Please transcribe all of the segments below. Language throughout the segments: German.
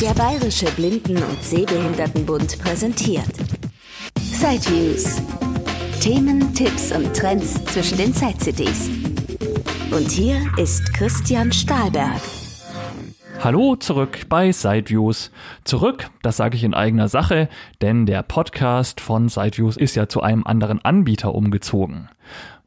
Der Bayerische Blinden- und Sehbehindertenbund präsentiert Sideviews. Themen, Tipps und Trends zwischen den Side-CDs. Und hier ist Christian Stahlberg. Hallo zurück bei Sideviews. Zurück, das sage ich in eigener Sache, denn der Podcast von Sideviews ist ja zu einem anderen Anbieter umgezogen.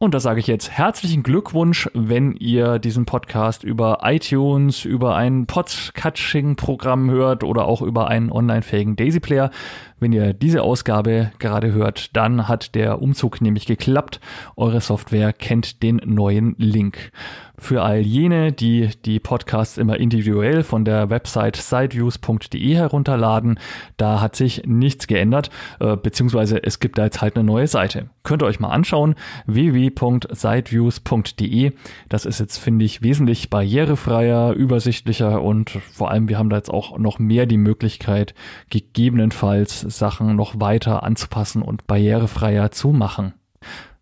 Und da sage ich jetzt herzlichen Glückwunsch, wenn ihr diesen Podcast über iTunes, über ein Podcatching-Programm hört oder auch über einen online-fähigen Daisy Player. Wenn ihr diese Ausgabe gerade hört, dann hat der Umzug nämlich geklappt. Eure Software kennt den neuen Link. Für all jene, die die Podcasts immer individuell von der Website sideviews.de herunterladen, da hat sich nichts geändert, äh, beziehungsweise es gibt da jetzt halt eine neue Seite. Könnt ihr euch mal anschauen, www.sideviews.de. Das ist jetzt, finde ich, wesentlich barrierefreier, übersichtlicher und vor allem, wir haben da jetzt auch noch mehr die Möglichkeit, gegebenenfalls Sachen noch weiter anzupassen und barrierefreier zu machen.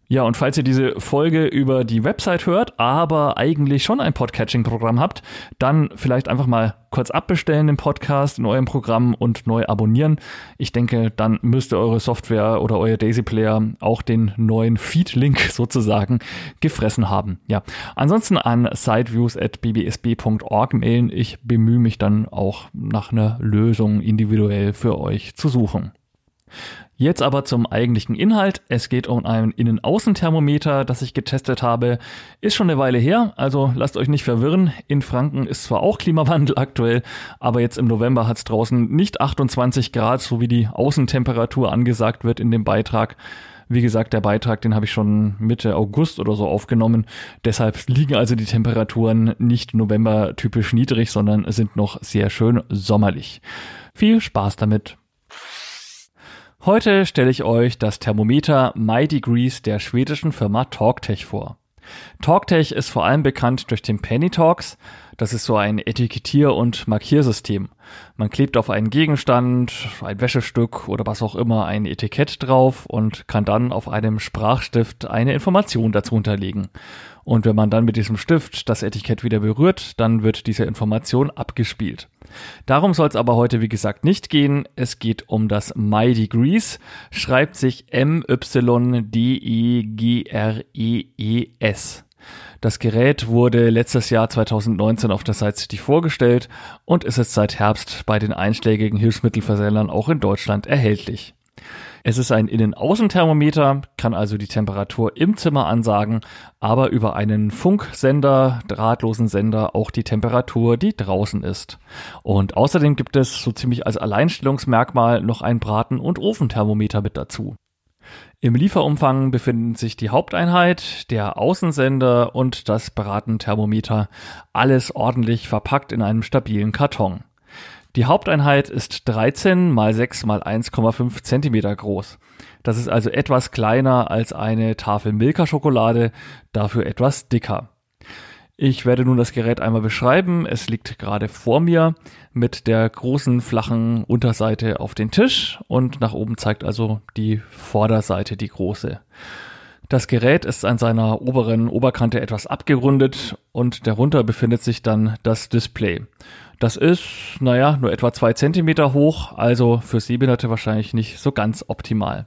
Ja, und falls ihr diese Folge über die Website hört, aber eigentlich schon ein Podcatching-Programm habt, dann vielleicht einfach mal kurz abbestellen den Podcast in eurem Programm und neu abonnieren. Ich denke, dann müsste eure Software oder euer Daisy Player auch den neuen Feed-Link sozusagen gefressen haben. Ja, ansonsten an sideviews.bbsb.org mailen. Ich bemühe mich dann auch nach einer Lösung individuell für euch zu suchen. Jetzt aber zum eigentlichen Inhalt. Es geht um ein Innen-Außen-Thermometer, das ich getestet habe. Ist schon eine Weile her, also lasst euch nicht verwirren. In Franken ist zwar auch Klimawandel aktuell, aber jetzt im November hat es draußen nicht 28 Grad, so wie die Außentemperatur angesagt wird in dem Beitrag. Wie gesagt, der Beitrag, den habe ich schon Mitte August oder so aufgenommen. Deshalb liegen also die Temperaturen nicht November typisch niedrig, sondern sind noch sehr schön sommerlich. Viel Spaß damit. Heute stelle ich euch das Thermometer My Degrees der schwedischen Firma Talktech vor. Talktech ist vor allem bekannt durch den Penny Talks. Das ist so ein Etikettier- und Markiersystem. Man klebt auf einen Gegenstand, ein Wäschestück oder was auch immer ein Etikett drauf und kann dann auf einem Sprachstift eine Information dazu unterlegen. Und wenn man dann mit diesem Stift das Etikett wieder berührt, dann wird diese Information abgespielt. Darum soll es aber heute, wie gesagt, nicht gehen. Es geht um das My Degrees, schreibt sich M-Y-D-E-G-R-E-E-S. Das Gerät wurde letztes Jahr 2019 auf der Site City vorgestellt und ist jetzt seit Herbst bei den einschlägigen Hilfsmittelversendern auch in Deutschland erhältlich. Es ist ein Innen-Außen-Thermometer, kann also die Temperatur im Zimmer ansagen, aber über einen Funksender, drahtlosen Sender auch die Temperatur, die draußen ist. Und außerdem gibt es so ziemlich als Alleinstellungsmerkmal noch ein Braten- und Ofenthermometer mit dazu. Im Lieferumfang befinden sich die Haupteinheit, der Außensender und das Bratenthermometer, alles ordentlich verpackt in einem stabilen Karton. Die Haupteinheit ist 13 mal 6 mal 1,5 Zentimeter groß. Das ist also etwas kleiner als eine Tafel Milka-Schokolade, dafür etwas dicker. Ich werde nun das Gerät einmal beschreiben. Es liegt gerade vor mir mit der großen flachen Unterseite auf den Tisch und nach oben zeigt also die Vorderseite die große. Das Gerät ist an seiner oberen Oberkante etwas abgerundet und darunter befindet sich dann das Display. Das ist, naja, nur etwa zwei Zentimeter hoch, also für Sehbehinderte wahrscheinlich nicht so ganz optimal.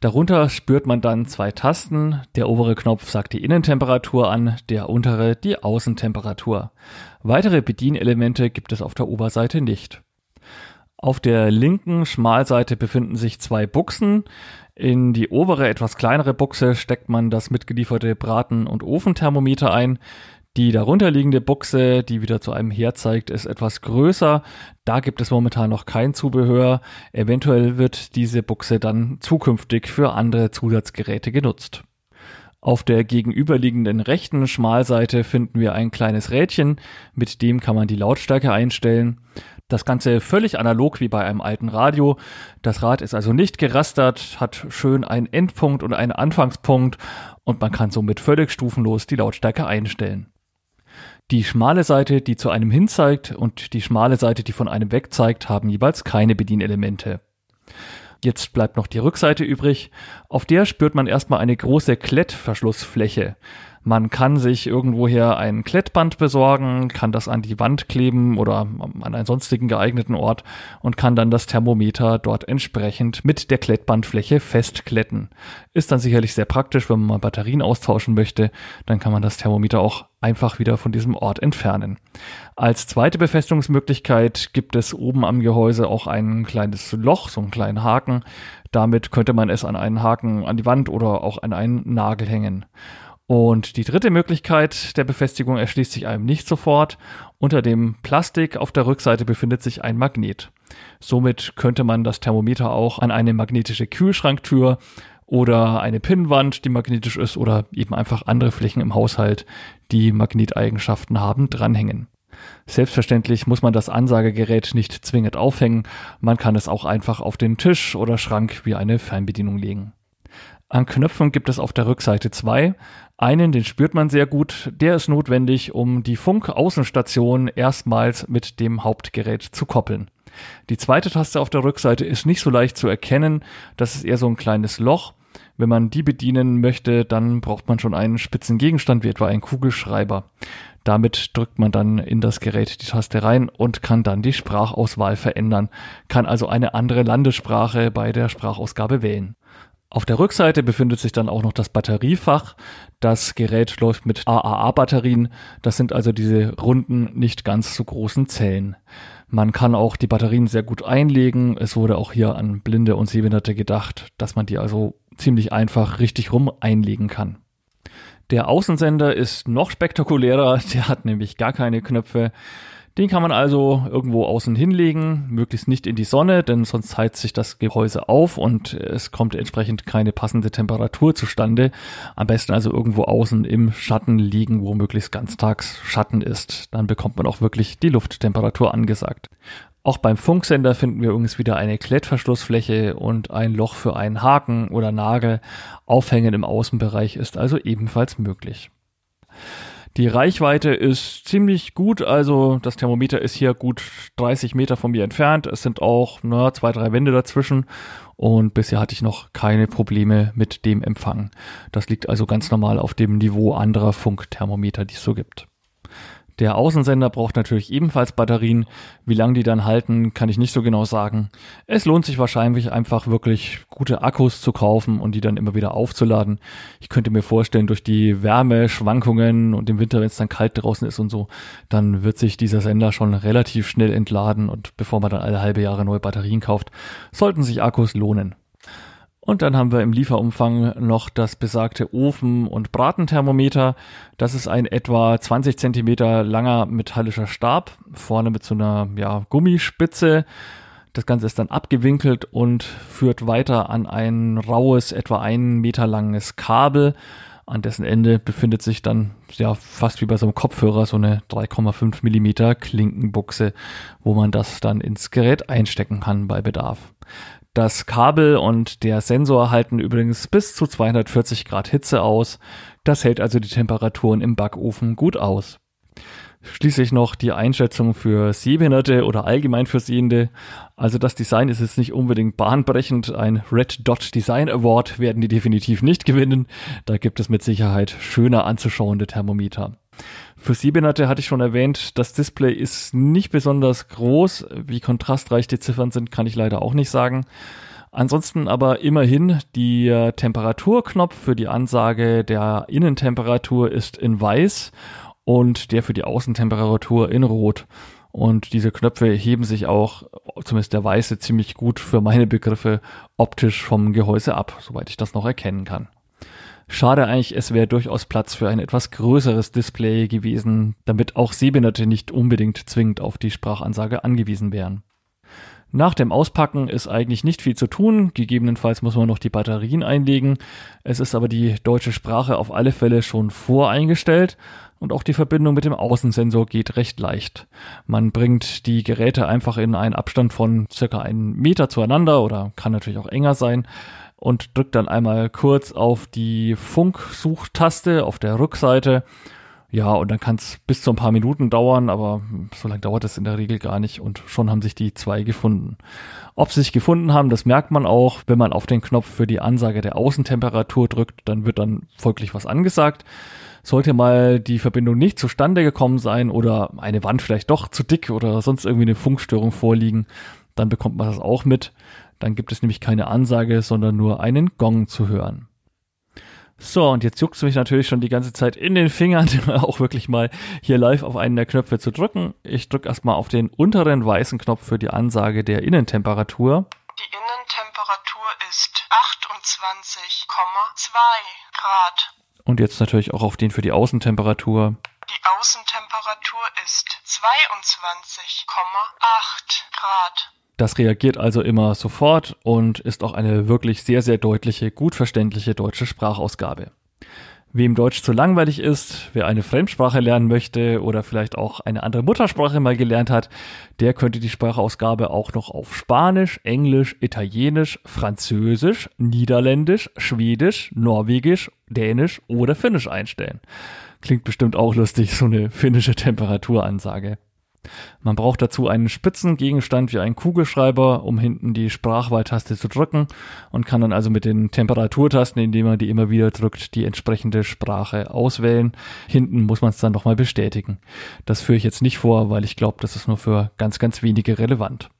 Darunter spürt man dann zwei Tasten. Der obere Knopf sagt die Innentemperatur an, der untere die Außentemperatur. Weitere Bedienelemente gibt es auf der Oberseite nicht. Auf der linken Schmalseite befinden sich zwei Buchsen. In die obere, etwas kleinere Buchse steckt man das mitgelieferte Braten- und Ofenthermometer ein. Die darunterliegende Buchse, die wieder zu einem Herd zeigt, ist etwas größer. Da gibt es momentan noch kein Zubehör. Eventuell wird diese Buchse dann zukünftig für andere Zusatzgeräte genutzt. Auf der gegenüberliegenden rechten Schmalseite finden wir ein kleines Rädchen, mit dem kann man die Lautstärke einstellen. Das Ganze völlig analog wie bei einem alten Radio. Das Rad ist also nicht gerastert, hat schön einen Endpunkt und einen Anfangspunkt und man kann somit völlig stufenlos die Lautstärke einstellen. Die schmale Seite, die zu einem hin zeigt und die schmale Seite, die von einem weg zeigt, haben jeweils keine Bedienelemente. Jetzt bleibt noch die Rückseite übrig. Auf der spürt man erstmal eine große Klettverschlussfläche. Man kann sich irgendwoher ein Klettband besorgen, kann das an die Wand kleben oder an einen sonstigen geeigneten Ort und kann dann das Thermometer dort entsprechend mit der Klettbandfläche festkletten. Ist dann sicherlich sehr praktisch, wenn man mal Batterien austauschen möchte, dann kann man das Thermometer auch einfach wieder von diesem Ort entfernen. Als zweite Befestigungsmöglichkeit gibt es oben am Gehäuse auch ein kleines Loch, so einen kleinen Haken. Damit könnte man es an einen Haken an die Wand oder auch an einen Nagel hängen. Und die dritte Möglichkeit der Befestigung erschließt sich einem nicht sofort. Unter dem Plastik auf der Rückseite befindet sich ein Magnet. Somit könnte man das Thermometer auch an eine magnetische Kühlschranktür oder eine Pinnwand, die magnetisch ist, oder eben einfach andere Flächen im Haushalt, die Magneteigenschaften haben, dranhängen. Selbstverständlich muss man das Ansagegerät nicht zwingend aufhängen, man kann es auch einfach auf den Tisch oder Schrank wie eine Fernbedienung legen. An Knöpfen gibt es auf der Rückseite zwei. Einen, den spürt man sehr gut, der ist notwendig, um die Funkaußenstation erstmals mit dem Hauptgerät zu koppeln. Die zweite Taste auf der Rückseite ist nicht so leicht zu erkennen, das ist eher so ein kleines Loch. Wenn man die bedienen möchte, dann braucht man schon einen spitzen Gegenstand, wie etwa einen Kugelschreiber. Damit drückt man dann in das Gerät die Taste rein und kann dann die Sprachauswahl verändern, kann also eine andere Landessprache bei der Sprachausgabe wählen. Auf der Rückseite befindet sich dann auch noch das Batteriefach. Das Gerät läuft mit AAA-Batterien. Das sind also diese runden, nicht ganz so großen Zellen. Man kann auch die Batterien sehr gut einlegen. Es wurde auch hier an Blinde und Sehbehinderte gedacht, dass man die also ziemlich einfach richtig rum einlegen kann. Der Außensender ist noch spektakulärer, der hat nämlich gar keine Knöpfe. Den kann man also irgendwo außen hinlegen, möglichst nicht in die Sonne, denn sonst heizt sich das Gehäuse auf und es kommt entsprechend keine passende Temperatur zustande. Am besten also irgendwo außen im Schatten liegen, wo möglichst ganztags Schatten ist. Dann bekommt man auch wirklich die Lufttemperatur angesagt. Auch beim Funksender finden wir übrigens wieder eine Klettverschlussfläche und ein Loch für einen Haken oder Nagel. Aufhängen im Außenbereich ist also ebenfalls möglich. Die Reichweite ist ziemlich gut, also das Thermometer ist hier gut 30 Meter von mir entfernt. Es sind auch na, zwei, drei Wände dazwischen und bisher hatte ich noch keine Probleme mit dem Empfang. Das liegt also ganz normal auf dem Niveau anderer Funkthermometer, die es so gibt. Der Außensender braucht natürlich ebenfalls Batterien. Wie lange die dann halten, kann ich nicht so genau sagen. Es lohnt sich wahrscheinlich einfach wirklich gute Akkus zu kaufen und die dann immer wieder aufzuladen. Ich könnte mir vorstellen, durch die Wärmeschwankungen und im Winter, wenn es dann kalt draußen ist und so, dann wird sich dieser Sender schon relativ schnell entladen und bevor man dann alle halbe Jahre neue Batterien kauft, sollten sich Akkus lohnen. Und dann haben wir im Lieferumfang noch das besagte Ofen- und Bratenthermometer. Das ist ein etwa 20 Zentimeter langer metallischer Stab, vorne mit so einer ja, Gummispitze. Das Ganze ist dann abgewinkelt und führt weiter an ein raues, etwa einen Meter langes Kabel. An dessen Ende befindet sich dann ja fast wie bei so einem Kopfhörer so eine 3,5 Millimeter Klinkenbuchse, wo man das dann ins Gerät einstecken kann bei Bedarf. Das Kabel und der Sensor halten übrigens bis zu 240 Grad Hitze aus. Das hält also die Temperaturen im Backofen gut aus. Schließlich noch die Einschätzung für Sehbehinderte oder allgemein für Sehende. Also das Design ist jetzt nicht unbedingt bahnbrechend. Ein Red Dot Design Award werden die definitiv nicht gewinnen. Da gibt es mit Sicherheit schöner anzuschauende Thermometer. Für Sehbehinderte hatte ich schon erwähnt, das Display ist nicht besonders groß. Wie kontrastreich die Ziffern sind, kann ich leider auch nicht sagen. Ansonsten aber immerhin, der Temperaturknopf für die Ansage der Innentemperatur ist in weiß und der für die Außentemperatur in rot. Und diese Knöpfe heben sich auch, zumindest der weiße, ziemlich gut für meine Begriffe optisch vom Gehäuse ab, soweit ich das noch erkennen kann. Schade eigentlich, es wäre durchaus Platz für ein etwas größeres Display gewesen, damit auch Sehbehinderte nicht unbedingt zwingend auf die Sprachansage angewiesen wären. Nach dem Auspacken ist eigentlich nicht viel zu tun. Gegebenenfalls muss man noch die Batterien einlegen. Es ist aber die deutsche Sprache auf alle Fälle schon voreingestellt und auch die Verbindung mit dem Außensensor geht recht leicht. Man bringt die Geräte einfach in einen Abstand von circa einen Meter zueinander oder kann natürlich auch enger sein und drückt dann einmal kurz auf die Funksuchtaste auf der Rückseite. Ja, und dann kann es bis zu ein paar Minuten dauern, aber so lange dauert es in der Regel gar nicht und schon haben sich die zwei gefunden. Ob sie sich gefunden haben, das merkt man auch, wenn man auf den Knopf für die Ansage der Außentemperatur drückt, dann wird dann folglich was angesagt. Sollte mal die Verbindung nicht zustande gekommen sein oder eine Wand vielleicht doch zu dick oder sonst irgendwie eine Funkstörung vorliegen, dann bekommt man das auch mit. Dann gibt es nämlich keine Ansage, sondern nur einen Gong zu hören. So, und jetzt juckt es mich natürlich schon die ganze Zeit in den Fingern, auch wirklich mal hier live auf einen der Knöpfe zu drücken. Ich drücke erstmal auf den unteren weißen Knopf für die Ansage der Innentemperatur. Die Innentemperatur ist 28,2 Grad. Und jetzt natürlich auch auf den für die Außentemperatur. Die Außentemperatur ist 22,8 Grad. Das reagiert also immer sofort und ist auch eine wirklich sehr, sehr deutliche, gut verständliche deutsche Sprachausgabe. Wem Deutsch zu langweilig ist, wer eine Fremdsprache lernen möchte oder vielleicht auch eine andere Muttersprache mal gelernt hat, der könnte die Sprachausgabe auch noch auf Spanisch, Englisch, Italienisch, Französisch, Niederländisch, Schwedisch, Norwegisch, Dänisch oder Finnisch einstellen. Klingt bestimmt auch lustig, so eine finnische Temperaturansage. Man braucht dazu einen spitzen Gegenstand wie einen Kugelschreiber, um hinten die Sprachwahltaste zu drücken und kann dann also mit den Temperaturtasten, indem man die immer wieder drückt, die entsprechende Sprache auswählen. Hinten muss man es dann nochmal bestätigen. Das führe ich jetzt nicht vor, weil ich glaube, das ist nur für ganz, ganz wenige relevant.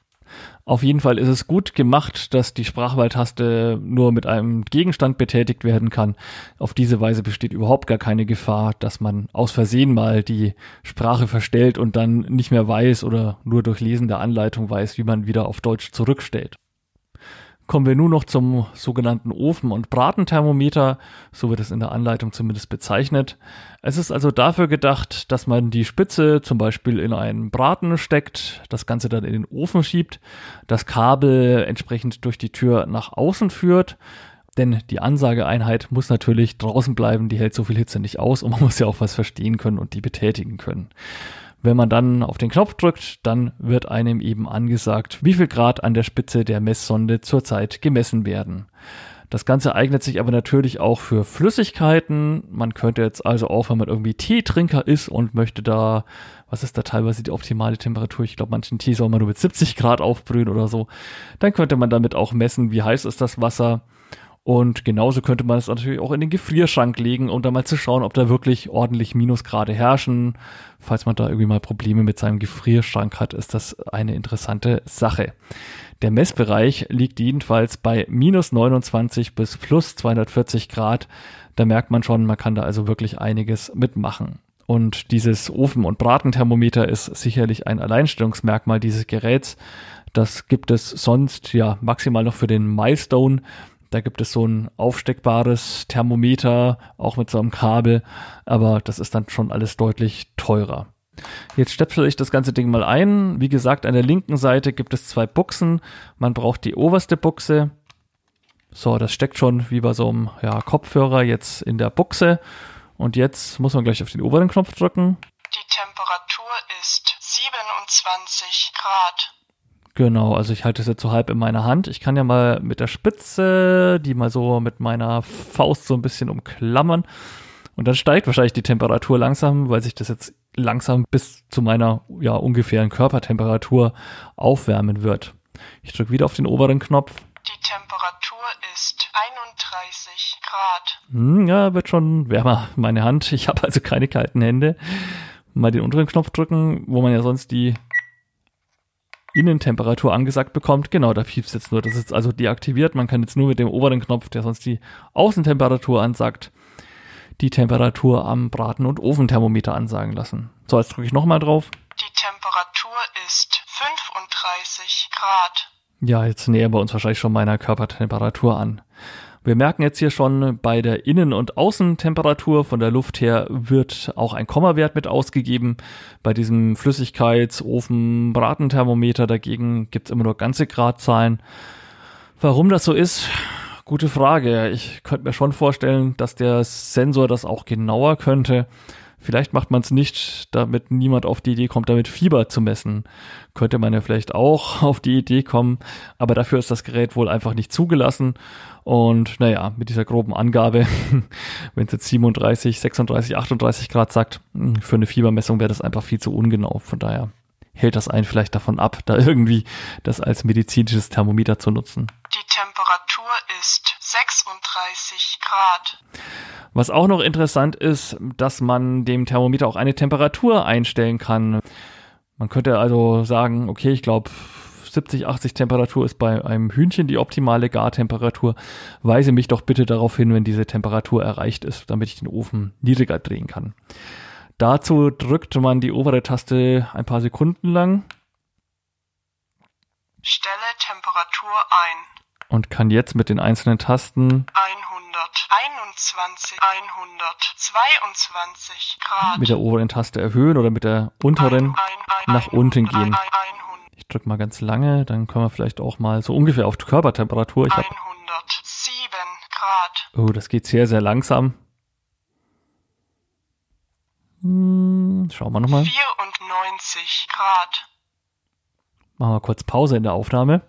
Auf jeden Fall ist es gut gemacht, dass die Sprachwahltaste nur mit einem Gegenstand betätigt werden kann. Auf diese Weise besteht überhaupt gar keine Gefahr, dass man aus Versehen mal die Sprache verstellt und dann nicht mehr weiß oder nur durch Lesen der Anleitung weiß, wie man wieder auf Deutsch zurückstellt. Kommen wir nun noch zum sogenannten Ofen- und Bratenthermometer, so wird es in der Anleitung zumindest bezeichnet. Es ist also dafür gedacht, dass man die Spitze zum Beispiel in einen Braten steckt, das Ganze dann in den Ofen schiebt, das Kabel entsprechend durch die Tür nach außen führt, denn die Ansageeinheit muss natürlich draußen bleiben, die hält so viel Hitze nicht aus und man muss ja auch was verstehen können und die betätigen können. Wenn man dann auf den Knopf drückt, dann wird einem eben angesagt, wie viel Grad an der Spitze der Messsonde zurzeit gemessen werden. Das Ganze eignet sich aber natürlich auch für Flüssigkeiten. Man könnte jetzt also auch, wenn man irgendwie Teetrinker ist und möchte da, was ist da teilweise die optimale Temperatur? Ich glaube, manchen Tee soll man nur mit 70 Grad aufbrühen oder so. Dann könnte man damit auch messen, wie heiß ist das Wasser. Und genauso könnte man es natürlich auch in den Gefrierschrank legen, um da mal zu schauen, ob da wirklich ordentlich Minusgrade herrschen. Falls man da irgendwie mal Probleme mit seinem Gefrierschrank hat, ist das eine interessante Sache. Der Messbereich liegt jedenfalls bei minus 29 bis plus 240 Grad. Da merkt man schon, man kann da also wirklich einiges mitmachen. Und dieses Ofen- und Bratenthermometer ist sicherlich ein Alleinstellungsmerkmal dieses Geräts. Das gibt es sonst ja maximal noch für den Milestone. Da gibt es so ein aufsteckbares Thermometer, auch mit so einem Kabel, aber das ist dann schon alles deutlich teurer. Jetzt stöpsel ich das ganze Ding mal ein. Wie gesagt, an der linken Seite gibt es zwei Buchsen. Man braucht die oberste Buchse. So, das steckt schon wie bei so einem ja, Kopfhörer jetzt in der Buchse. Und jetzt muss man gleich auf den oberen Knopf drücken. Die Temperatur ist 27 Grad. Genau, also ich halte es jetzt so halb in meiner Hand. Ich kann ja mal mit der Spitze die mal so mit meiner Faust so ein bisschen umklammern. Und dann steigt wahrscheinlich die Temperatur langsam, weil sich das jetzt langsam bis zu meiner ja ungefähren Körpertemperatur aufwärmen wird. Ich drücke wieder auf den oberen Knopf. Die Temperatur ist 31 Grad. Hm, ja, wird schon wärmer, meine Hand. Ich habe also keine kalten Hände. Mal den unteren Knopf drücken, wo man ja sonst die Innentemperatur angesagt bekommt. Genau, da piepst jetzt nur. Das ist also deaktiviert. Man kann jetzt nur mit dem oberen Knopf, der sonst die Außentemperatur ansagt, die Temperatur am Braten- und Ofenthermometer ansagen lassen. So, jetzt drücke ich nochmal drauf. Die Temperatur ist 35 Grad. Ja, jetzt nähern wir uns wahrscheinlich schon meiner Körpertemperatur an. Wir merken jetzt hier schon, bei der Innen- und Außentemperatur von der Luft her wird auch ein Kommawert mit ausgegeben. Bei diesem Flüssigkeitsofen-Bratenthermometer dagegen gibt's immer nur ganze Gradzahlen. Warum das so ist, gute Frage. Ich könnte mir schon vorstellen, dass der Sensor das auch genauer könnte. Vielleicht macht man es nicht, damit niemand auf die Idee kommt, damit Fieber zu messen. Könnte man ja vielleicht auch auf die Idee kommen, aber dafür ist das Gerät wohl einfach nicht zugelassen. Und naja, mit dieser groben Angabe, wenn es jetzt 37, 36, 38 Grad sagt, für eine Fiebermessung wäre das einfach viel zu ungenau. Von daher hält das einen vielleicht davon ab, da irgendwie das als medizinisches Thermometer zu nutzen. Die Temperatur ist 36 Grad. Was auch noch interessant ist, dass man dem Thermometer auch eine Temperatur einstellen kann. Man könnte also sagen, okay, ich glaube 70, 80 Temperatur ist bei einem Hühnchen die optimale Gartemperatur. Weise mich doch bitte darauf hin, wenn diese Temperatur erreicht ist, damit ich den Ofen niedriger drehen kann. Dazu drückt man die obere Taste ein paar Sekunden lang. Stelle Temperatur ein. Und kann jetzt mit den einzelnen Tasten 100, 21, 122 Grad. mit der oberen Taste erhöhen oder mit der unteren nach unten gehen. Ich drücke mal ganz lange, dann können wir vielleicht auch mal so ungefähr auf Körpertemperatur. Ich habe 107 Grad. Oh, das geht sehr, sehr langsam. Hm, schauen wir nochmal. 94 Grad. Machen wir kurz Pause in der Aufnahme.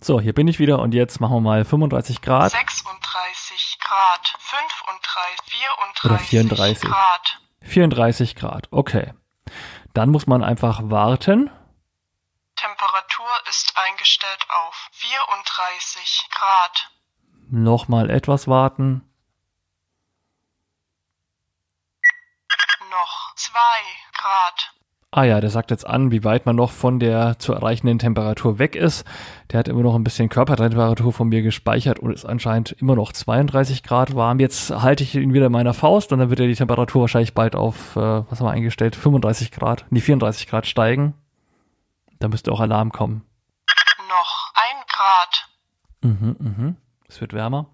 So, hier bin ich wieder und jetzt machen wir mal 35 Grad 36 Grad. 35, 34 Oder 34. Grad. 34 Grad. Okay. Dann muss man einfach warten. Temperatur ist eingestellt auf 34 Grad. Nochmal etwas warten. Noch 2 Grad. Ah ja, der sagt jetzt an, wie weit man noch von der zu erreichenden Temperatur weg ist. Der hat immer noch ein bisschen Körpertemperatur von mir gespeichert und ist anscheinend immer noch 32 Grad warm. Jetzt halte ich ihn wieder in meiner Faust und dann wird ja die Temperatur wahrscheinlich bald auf, äh, was haben wir eingestellt, 35 Grad, nee, 34 Grad steigen. Da müsste auch Alarm kommen. Noch 1 Grad. Mhm, mhm. Es wird wärmer.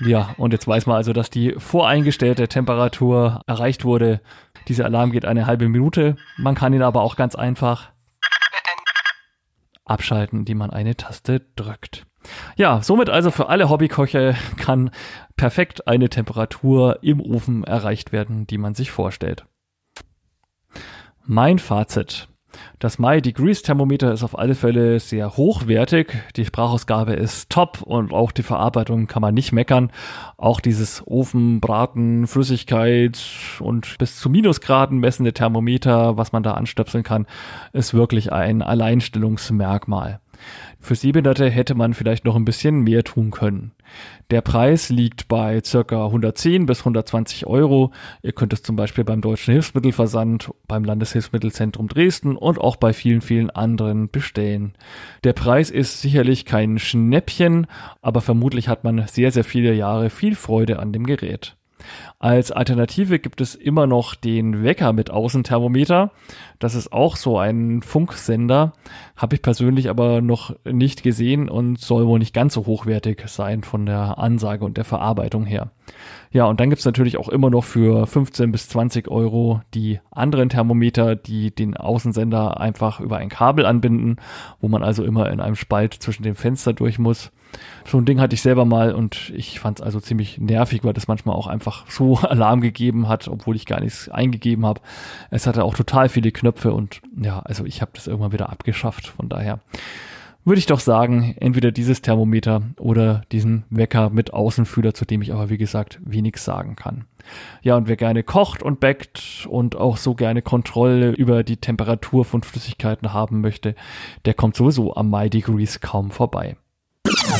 Ja, und jetzt weiß man also, dass die voreingestellte Temperatur erreicht wurde. Dieser Alarm geht eine halbe Minute. Man kann ihn aber auch ganz einfach abschalten, indem man eine Taste drückt. Ja, somit also für alle Hobbyköche kann perfekt eine Temperatur im Ofen erreicht werden, die man sich vorstellt. Mein Fazit. Das My Degrees Thermometer ist auf alle Fälle sehr hochwertig. Die Sprachausgabe ist top und auch die Verarbeitung kann man nicht meckern. Auch dieses Ofen, Braten, Flüssigkeit und bis zu Minusgraden messende Thermometer, was man da anstöpseln kann, ist wirklich ein Alleinstellungsmerkmal. Für Sehbehinderte hätte man vielleicht noch ein bisschen mehr tun können. Der Preis liegt bei circa 110 bis 120 Euro. Ihr könnt es zum Beispiel beim Deutschen Hilfsmittelversand, beim Landeshilfsmittelzentrum Dresden und auch bei vielen, vielen anderen bestellen. Der Preis ist sicherlich kein Schnäppchen, aber vermutlich hat man sehr, sehr viele Jahre viel Freude an dem Gerät. Als Alternative gibt es immer noch den Wecker mit Außenthermometer. Das ist auch so ein Funksender. Habe ich persönlich aber noch nicht gesehen und soll wohl nicht ganz so hochwertig sein von der Ansage und der Verarbeitung her. Ja, und dann gibt's natürlich auch immer noch für 15 bis 20 Euro die anderen Thermometer, die den Außensender einfach über ein Kabel anbinden, wo man also immer in einem Spalt zwischen dem Fenster durch muss. So ein Ding hatte ich selber mal und ich fand es also ziemlich nervig, weil das manchmal auch einfach so Alarm gegeben hat, obwohl ich gar nichts eingegeben habe. Es hatte auch total viele Knöpfe und ja, also ich habe das irgendwann wieder abgeschafft. Von daher würde ich doch sagen, entweder dieses Thermometer oder diesen Wecker mit Außenfühler, zu dem ich aber wie gesagt wenig sagen kann. Ja, und wer gerne kocht und backt und auch so gerne Kontrolle über die Temperatur von Flüssigkeiten haben möchte, der kommt sowieso am My Degrees kaum vorbei.